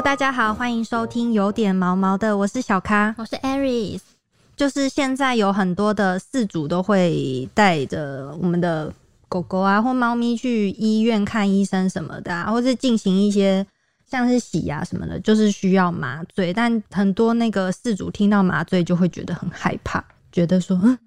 Hello，大家好，欢迎收听有点毛毛的，我是小咖，我是 Aries。就是现在有很多的饲主都会带着我们的狗狗啊或猫咪去医院看医生什么的啊，或是进行一些像是洗牙什么的，就是需要麻醉。但很多那个饲主听到麻醉就会觉得很害怕，觉得说，嗯，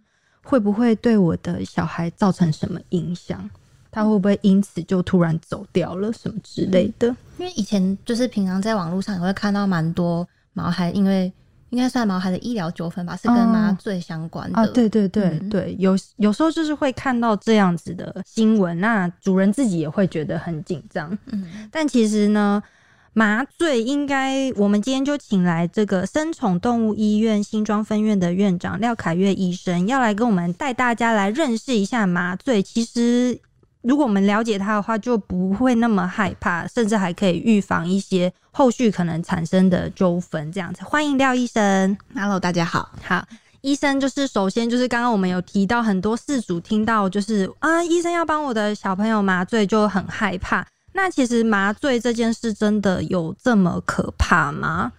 会不会对我的小孩造成什么影响？他会不会因此就突然走掉了什么之类的？因为以前就是平常在网络上也会看到蛮多毛孩，因为应该算毛孩的医疗纠纷吧，是跟麻醉相关的。啊，对对对对，有有时候就是会看到这样子的新闻，那主人自己也会觉得很紧张。嗯，但其实呢，麻醉应该我们今天就请来这个生宠动物医院新庄分院的院长廖凯月医生，要来跟我们带大家来认识一下麻醉。其实。如果我们了解它的话，就不会那么害怕，甚至还可以预防一些后续可能产生的纠纷。这样子，欢迎廖医生。Hello，大家好。好，医生就是首先就是刚刚我们有提到很多事主听到就是啊，医生要帮我的小朋友麻醉就很害怕。那其实麻醉这件事真的有这么可怕吗？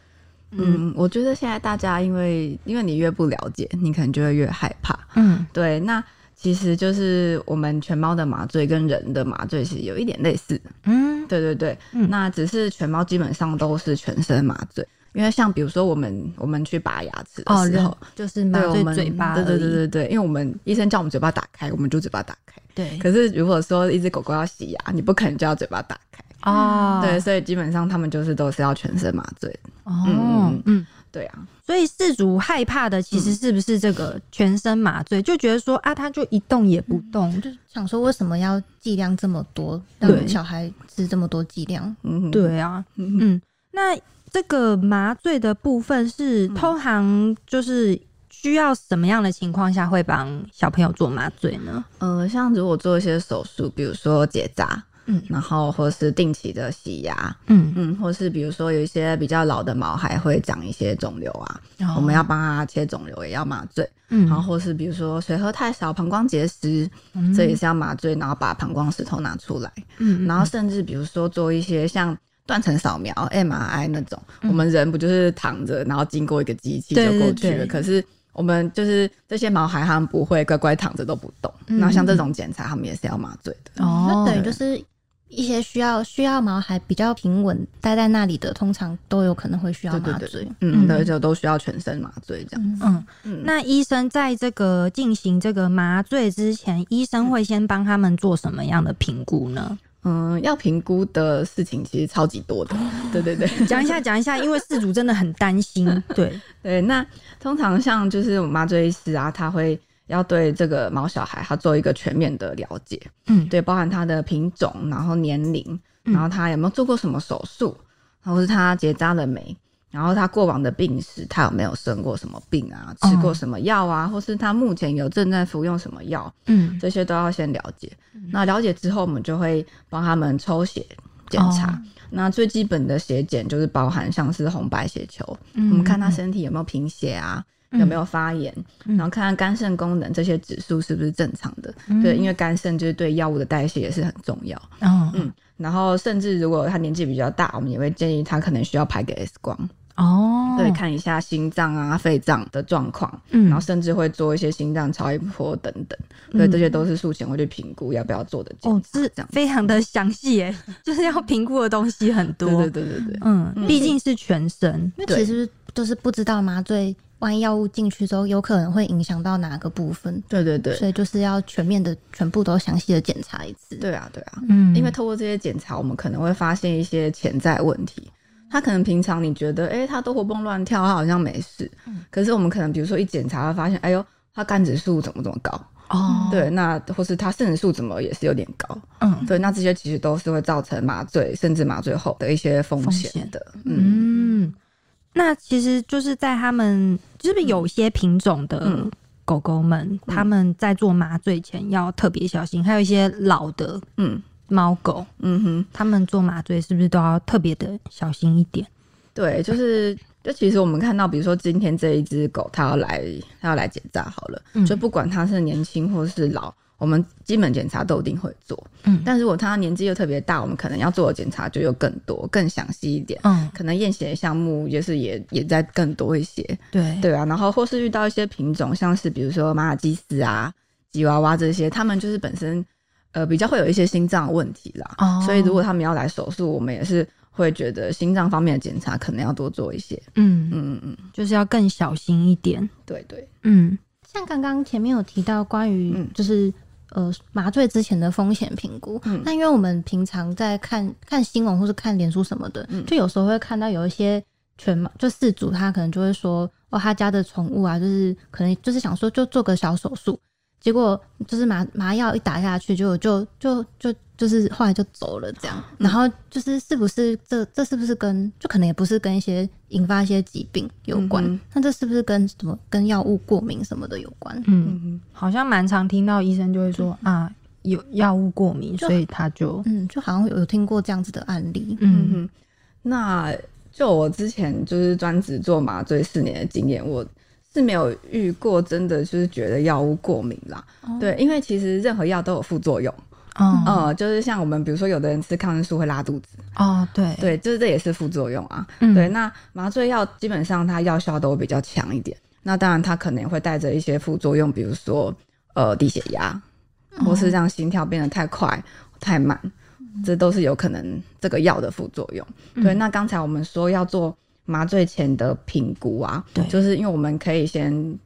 嗯，我觉得现在大家因为因为你越不了解，你可能就会越害怕。嗯，对，那。其实就是我们犬猫的麻醉跟人的麻醉是有一点类似，嗯，对对对，那只是犬猫基本上都是全身麻醉，因为像比如说我们我们去拔牙齿的时候，就是麻醉嘴巴，对对对对对，因为我们医生叫我们嘴巴打开，我们就嘴巴打开，对。可是如果说一只狗狗要洗牙，你不可能就要嘴巴打开哦，对，所以基本上他们就是都是要全身麻醉，哦，嗯。对啊，所以事主害怕的其实是不是这个全身麻醉，就觉得说啊，他就一动也不动，就想说为什么要剂量这么多，让小孩吃这么多剂量？嗯，对啊，嗯，那这个麻醉的部分是通常就是需要什么样的情况下会帮小朋友做麻醉呢？呃，像如果做一些手术，比如说结扎。嗯，然后或是定期的洗牙，嗯。嗯，或是比如说有一些比较老的毛孩会长一些肿瘤啊，我们要帮他切肿瘤，也要麻醉，嗯，然后或是比如说水喝太少，膀胱结石，这也是要麻醉，然后把膀胱石头拿出来，嗯，然后甚至比如说做一些像断层扫描 MRI 那种，我们人不就是躺着，然后经过一个机器就过去了，可是我们就是这些毛孩他们不会乖乖躺着都不动，那像这种检查他们也是要麻醉的，哦，那等于就是。一些需要需要毛孩比较平稳待在那里的，通常都有可能会需要麻醉。嗯，对，就都需要全身麻醉这样。嗯嗯。那医生在这个进行这个麻醉之前，医生会先帮他们做什么样的评估呢？嗯，要评估的事情其实超级多的。对对对，讲一下讲一下，因为事主真的很担心。对对，那通常像就是麻醉师啊，他会。要对这个毛小孩，他做一个全面的了解，嗯，对，包含他的品种，然后年龄，然后他有没有做过什么手术，或是他结扎了没，然后他过往的病史，他有没有生过什么病啊，吃过什么药啊，或是他目前有正在服用什么药，嗯，这些都要先了解。那了解之后，我们就会帮他们抽血检查。那最基本的血检就是包含像是红白血球，我们看他身体有没有贫血啊。有没有发炎？然后看看肝肾功能这些指数是不是正常的？对，因为肝肾就是对药物的代谢也是很重要。嗯，然后甚至如果他年纪比较大，我们也会建议他可能需要拍个 X 光哦，对，看一下心脏啊、肺脏的状况。嗯，然后甚至会做一些心脏超音波等等。对，这些都是术前会去评估要不要做的检查。这样非常的详细耶，就是要评估的东西很多。对对对对对，嗯，毕竟是全身，因为其实都是不知道麻醉。万一药物进去之后，有可能会影响到哪个部分？对对对，所以就是要全面的、全部都详细的检查一次。对啊，对啊，嗯，因为透过这些检查，我们可能会发现一些潜在问题。他可能平常你觉得，哎，他都活蹦乱跳，他好像没事。嗯。可是我们可能比如说一检查，发现，哎呦，他肝指数怎么怎么高？哦。对，那或是他肾指数怎么也是有点高？嗯。对，那这些其实都是会造成麻醉甚至麻醉后的一些风险的。嗯。那其实就是在他们，就是有些品种的狗狗们，他们在做麻醉前要特别小心。还有一些老的，嗯，猫狗，嗯哼，他们做麻醉是不是都要特别的小心一点？对，就是，就其实我们看到，比如说今天这一只狗，它要来，它要来检查好了，就不管它是年轻或是老，我们基本检查都一定会做。嗯，但如果他年纪又特别大，我们可能要做的检查就又更多、更详细一点。嗯，可能验血的项目也是也也在更多一些。对对啊，然后或是遇到一些品种，像是比如说马尔济斯啊、吉娃娃这些，他们就是本身呃比较会有一些心脏问题啦。哦，所以如果他们要来手术，我们也是。会觉得心脏方面的检查可能要多做一些，嗯嗯嗯，就是要更小心一点。对对，嗯，像刚刚前面有提到关于就是呃麻醉之前的风险评估，那因为我们平常在看看新闻或是看脸书什么的，就有时候会看到有一些全麻就饲主他可能就会说哦他家的宠物啊，就是可能就是想说就做个小手术。结果就是麻麻药一打下去，就就就就就是后来就走了这样。然后就是是不是这这是不是跟就可能也不是跟一些引发一些疾病有关？那这是不是跟什么跟药物过敏什么的有关？嗯，好像蛮常听到医生就会说啊，有药物过敏，所以他就嗯，就好像有听过这样子的案例。嗯哼，那就我之前就是专职做麻醉四年的经验，我。是没有遇过真的就是觉得药物过敏啦，对，因为其实任何药都有副作用，嗯，就是像我们比如说有的人吃抗生素会拉肚子，哦，对，对，就是这也是副作用啊，对，那麻醉药基本上它药效都比较强一点，那当然它可能也会带着一些副作用，比如说呃低血压，或是让心跳变得太快太慢，这都是有可能这个药的副作用。对，那刚才我们说要做。麻醉前的评估啊，对，就是因为我们可以先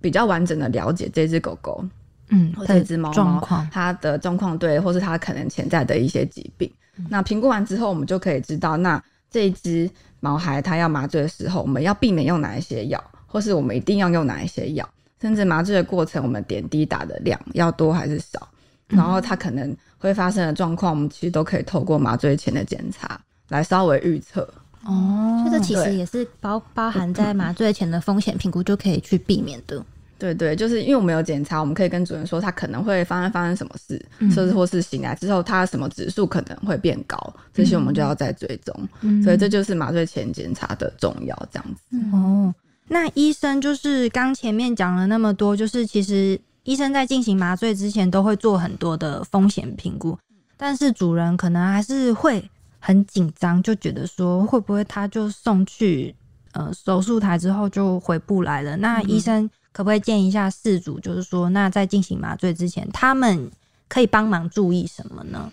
比较完整的了解这只狗狗，嗯，或这只猫猫它的状况，对，或是它可能潜在的一些疾病。那评估完之后，我们就可以知道，那这一只毛孩它要麻醉的时候，我们要避免用哪一些药，或是我们一定要用哪一些药，甚至麻醉的过程，我们点滴打的量要多还是少，然后它可能会发生的状况，我们其实都可以透过麻醉前的检查来稍微预测。哦，所以这其实也是包包含在麻醉前的风险评估就可以去避免的。对对，就是因为我们有检查，我们可以跟主人说他可能会发生发生什么事，甚至或是醒来之后他什么指数可能会变高，这些我们就要再追踪。所以这就是麻醉前检查的重要，这样子。哦，那医生就是刚前面讲了那么多，就是其实医生在进行麻醉之前都会做很多的风险评估，但是主人可能还是会。很紧张，就觉得说会不会他就送去呃手术台之后就回不来了？那医生可不可以建议一下事主，就是说那在进行麻醉之前，他们可以帮忙注意什么呢？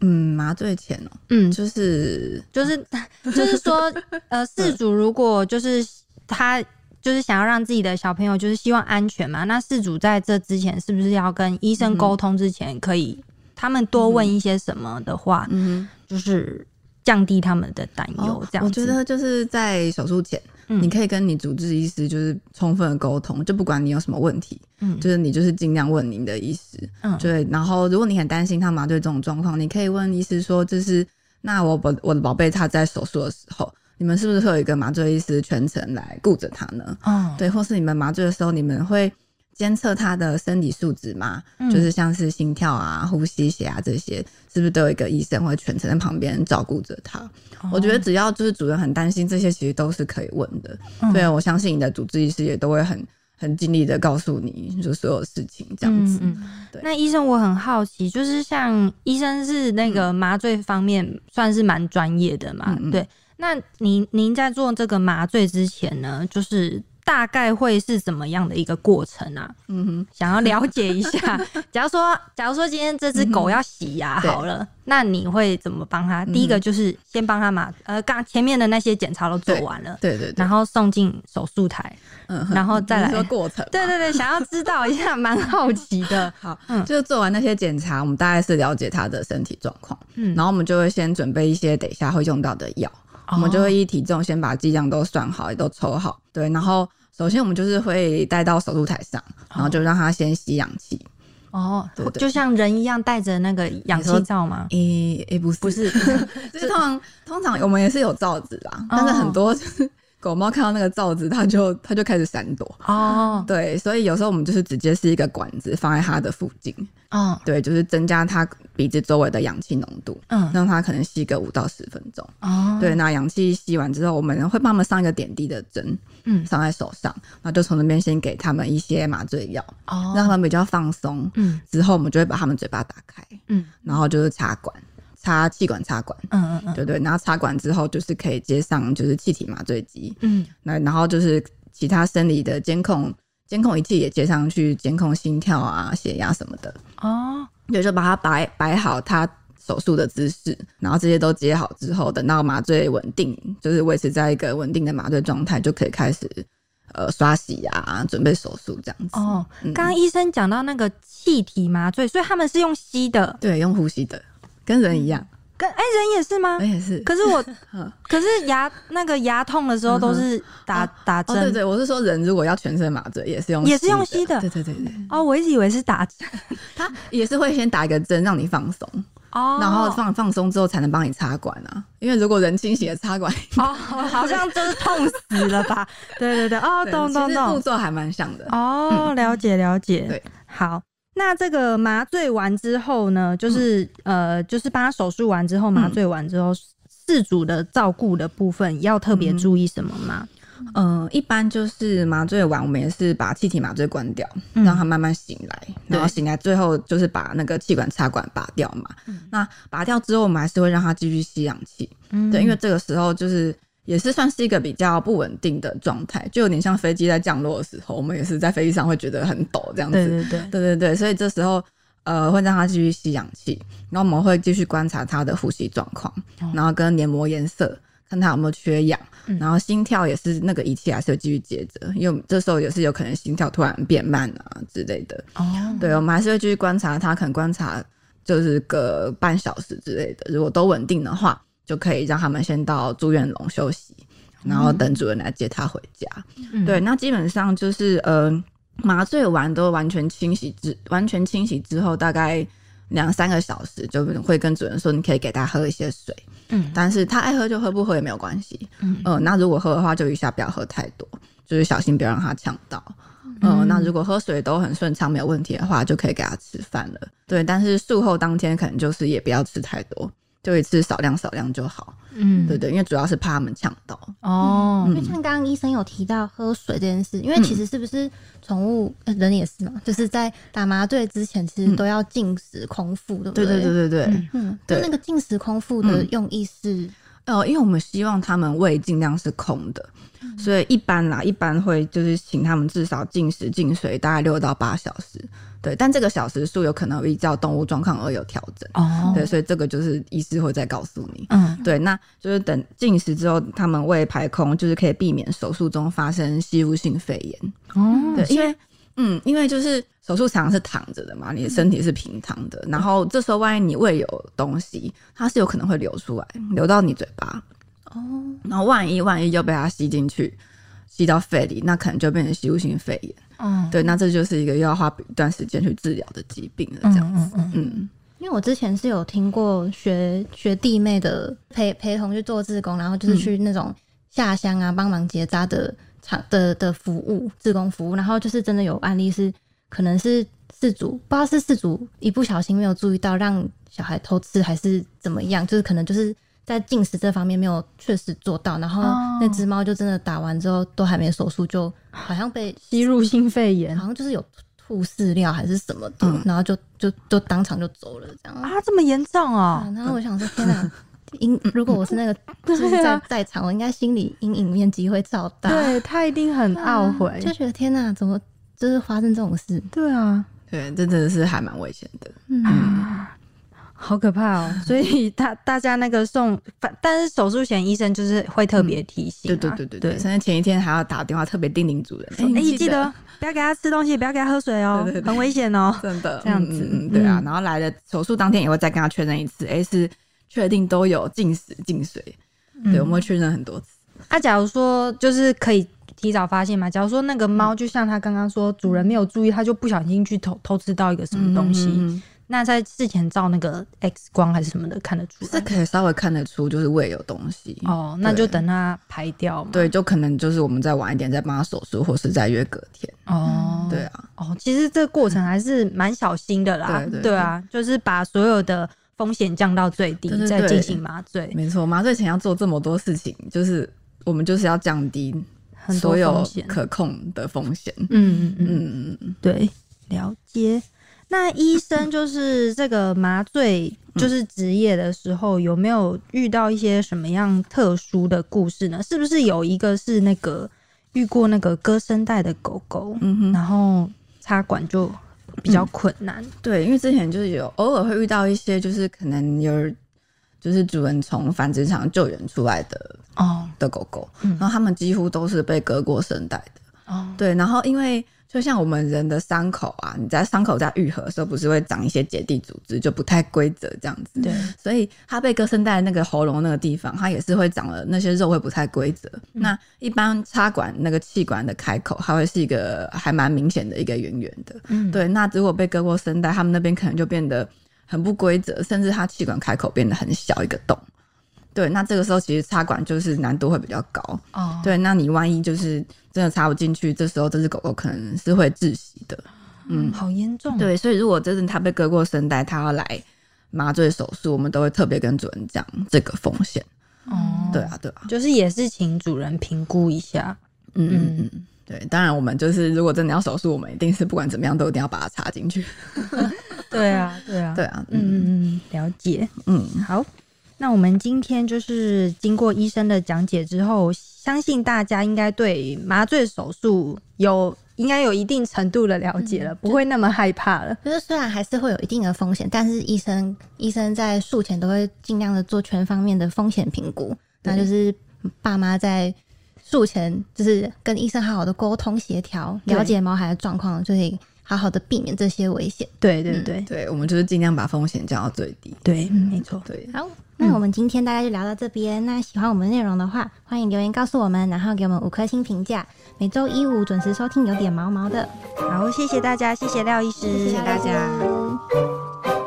嗯，麻醉前哦，嗯，就是就是就是说，呃，事主如果就是他就是想要让自己的小朋友就是希望安全嘛，那事主在这之前是不是要跟医生沟通之前可以？他们多问一些什么的话，嗯，就是降低他们的担忧。这样，我觉得就是在手术前，你可以跟你主治医师就是充分的沟通，就不管你有什么问题，嗯，就是你就是尽量问您的医师，嗯，对。然后，如果你很担心他麻醉这种状况，你可以问医师说，就是那我宝我的宝贝他在手术的时候，你们是不是会有一个麻醉医师全程来顾着他呢？哦，对，或是你们麻醉的时候，你们会。监测他的生理素质嘛，就是像是心跳啊、呼吸、血压这些，是不是都有一个医生会全程在旁边照顾着他？我觉得只要就是主人很担心，这些其实都是可以问的。对，我相信你的主治医师也都会很很尽力的告诉你就所有事情这样子。对，那医生我很好奇，就是像医生是那个麻醉方面算是蛮专业的嘛？对，那您您在做这个麻醉之前呢，就是。大概会是怎么样的一个过程啊？嗯哼，想要了解一下。假如说，假如说今天这只狗要洗牙好了，那你会怎么帮他？第一个就是先帮他嘛，呃，刚前面的那些检查都做完了，对对，然后送进手术台，嗯，然后再来过程。对对对，想要知道一下，蛮好奇的。好，嗯，就是做完那些检查，我们大概是了解他的身体状况，嗯，然后我们就会先准备一些等一下会用到的药，我们就会依体重先把剂量都算好，也都抽好，对，然后。首先，我们就是会带到手术台上，然后就让他先吸氧气。哦，对，就像人一样带着那个氧气罩吗？诶诶，不是，不是，就是通常通常我们也是有罩子啦，但是很多就是。狗猫看到那个罩子，它就它就开始闪躲。哦，对，所以有时候我们就是直接是一个管子放在它的附近。哦，对，就是增加它鼻子周围的氧气浓度，嗯，让它可能吸个五到十分钟。哦，对，那氧气吸完之后，我们会帮他们上一个点滴的针，嗯，上在手上，然后就从那边先给他们一些麻醉药，哦，让他们比较放松。嗯，之后我们就会把他们嘴巴打开，嗯，然后就是插管。插气管插管，嗯嗯嗯，对对，然后插管之后就是可以接上就是气体麻醉机，嗯，那然后就是其他生理的监控监控仪器也接上去，监控心跳啊、血压什么的。哦，就就把它摆摆好，它手术的姿势，然后这些都接好之后，等到麻醉稳定，就是维持在一个稳定的麻醉状态，就可以开始呃刷洗啊，准备手术这样子。哦，刚刚医生讲到那个气体麻醉，所以他们是用吸的，对，用呼吸的。跟人一样，跟哎人也是吗？人也是。可是我，可是牙那个牙痛的时候都是打打针。对对，我是说人如果要全身麻醉，也是用也是用吸的。对对对对。哦，我一直以为是打针，他也是会先打一个针让你放松，哦，然后放放松之后才能帮你插管啊。因为如果人清醒的插管，哦，好像就是痛死了吧？对对对，哦，懂懂懂，步骤还蛮像的。哦，了解了解。对，好。那这个麻醉完之后呢，就是呃，就是帮他手术完之后，麻醉完之后，事主的照顾的部分要特别注意什么吗？嗯，一般就是麻醉完，我们也是把气体麻醉关掉，让他慢慢醒来，然后醒来最后就是把那个气管插管拔掉嘛。那拔掉之后，我们还是会让他继续吸氧气，对，因为这个时候就是。也是算是一个比较不稳定的状态，就有点像飞机在降落的时候，我们也是在飞机上会觉得很抖这样子。对对对对对对，所以这时候呃会让他继续吸氧气，然后我们会继续观察他的呼吸状况，然后跟黏膜颜色看他有没有缺氧，然后心跳也是那个仪器还是会继续接着，因为这时候也是有可能心跳突然变慢啊之类的。哦，对，我们还是会继续观察他，可能观察就是个半小时之类的，如果都稳定的话。就可以让他们先到住院笼休息，然后等主人来接他回家。对，那基本上就是呃，麻醉完都完全清洗之，完全清洗之后，大概两三个小时就会跟主人说，你可以给他喝一些水。嗯，但是他爱喝就喝，不喝也没有关系。嗯，呃，那如果喝的话，就一下不要喝太多，就是小心不要让他呛到。嗯，那如果喝水都很顺畅，没有问题的话，就可以给他吃饭了。对，但是术后当天可能就是也不要吃太多。就一次少量少量就好，嗯，对对，因为主要是怕他们呛到。哦。因为像刚刚医生有提到喝水这件事，因为其实是不是宠物人也是嘛，就是在打麻醉之前其实都要禁食空腹，对不对？对对对对对，嗯，那。那个禁食空腹的用意是，呃，因为我们希望他们胃尽量是空的，所以一般啦，一般会就是请他们至少进食进水大概六到八小时。对，但这个小时数有可能依照动物状况而有调整。哦，对，所以这个就是医师会再告诉你。嗯，对，那就是等进食之后，他们胃排空，就是可以避免手术中发生吸入性肺炎。哦，对，因为嗯，因为就是手术常常是躺着的嘛，你的身体是平躺的，然后这时候万一你胃有东西，它是有可能会流出来，流到你嘴巴。哦，然后万一万一又被它吸进去，吸到肺里，那可能就变成吸入性肺炎。嗯，对，那这就是一个要花一段时间去治疗的疾病了，这样子。嗯，因为我之前是有听过学学弟妹的陪陪同去做志工，然后就是去那种下乡啊帮忙结扎的场的的服务，自工服务，然后就是真的有案例是可能是事主不知道是事主一不小心没有注意到让小孩偷吃还是怎么样，就是可能就是。在进食这方面没有确实做到，然后那只猫就真的打完之后都还没手术，就好像被吸入性肺炎，好像就是有吐饲料还是什么的，然后就就就当场就走了这样啊，这么严重啊！然后我想说，天哪，阴如果我是那个 就是在在场，我应该心理阴影面积会超大，对他一定很懊悔，就觉得天哪，怎么就是发生这种事？对啊，对，这真的是还蛮危险的，嗯。好可怕哦！所以大大家那个送，但是手术前医生就是会特别提醒，对对对对对，甚至前一天还要打电话特别叮咛主人，哎，记得不要给他吃东西，不要给他喝水哦，很危险哦，真的。这样子，对啊。然后来了手术当天也会再跟他确认一次，哎，是确定都有进食进水，对，我们会确认很多次。那假如说就是可以提早发现嘛？假如说那个猫就像他刚刚说，主人没有注意，他就不小心去偷偷吃到一个什么东西。那在事前照那个 X 光还是什么的看得出来？是可以稍微看得出，就是胃有东西哦。那就等它排掉嘛。对，就可能就是我们再晚一点再帮他手术，或是再约隔天。哦，对啊。哦，其实这个过程还是蛮小心的啦。对对啊，就是把所有的风险降到最低，再进行麻醉。没错，麻醉前要做这么多事情，就是我们就是要降低所有可控的风险。嗯嗯嗯嗯，对，了解。那医生就是这个麻醉，就是职业的时候，有没有遇到一些什么样特殊的故事呢？是不是有一个是那个遇过那个割声带的狗狗，然后插管就比较困难？对，因为之前就是有偶尔会遇到一些，就是可能有就是主人从繁殖场救援出来的哦的狗狗，然后他们几乎都是被割过声带的哦。对，然后因为。就像我们人的伤口啊，你在伤口在愈合的时候，不是会长一些结缔组织，就不太规则这样子。对，所以它被割声带那个喉咙那个地方，它也是会长了那些肉会不太规则。那一般插管那个气管的开口，它会是一个还蛮明显的一个圆圆的。嗯，对。那如果被割过声带，他们那边可能就变得很不规则，甚至它气管开口变得很小一个洞。对，那这个时候其实插管就是难度会比较高哦。对，那你万一就是真的插不进去，这时候这只狗狗可能是会窒息的。嗯，好严重。对，所以如果真的它被割过声带，它要来麻醉手术，我们都会特别跟主人讲这个风险。哦，对啊，对啊，就是也是请主人评估一下。嗯嗯嗯，对，当然我们就是如果真的要手术，我们一定是不管怎么样都一定要把它插进去。对啊，对啊，对啊。嗯嗯嗯，了解。嗯，好。那我们今天就是经过医生的讲解之后，相信大家应该对麻醉手术有应该有一定程度的了解了，不会那么害怕了。就是虽然还是会有一定的风险，但是医生医生在术前都会尽量的做全方面的风险评估。那就是爸妈在术前就是跟医生好好的沟通协调，了解毛孩的状况，就可以好好的避免这些危险。对对对，对我们就是尽量把风险降到最低。对，没错。对，好。那我们今天大概就聊到这边。那喜欢我们内容的话，欢迎留言告诉我们，然后给我们五颗星评价。每周一五准时收听，有点毛毛的。好，谢谢大家，谢谢廖医师，谢谢大家。